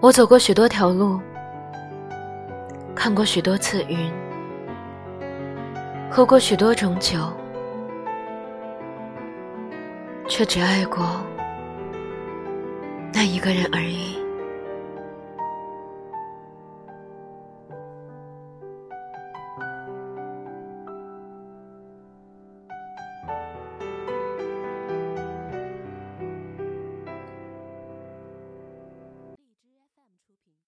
我走过许多条路看过许多次云喝过许多种酒却只爱过那一个人而已。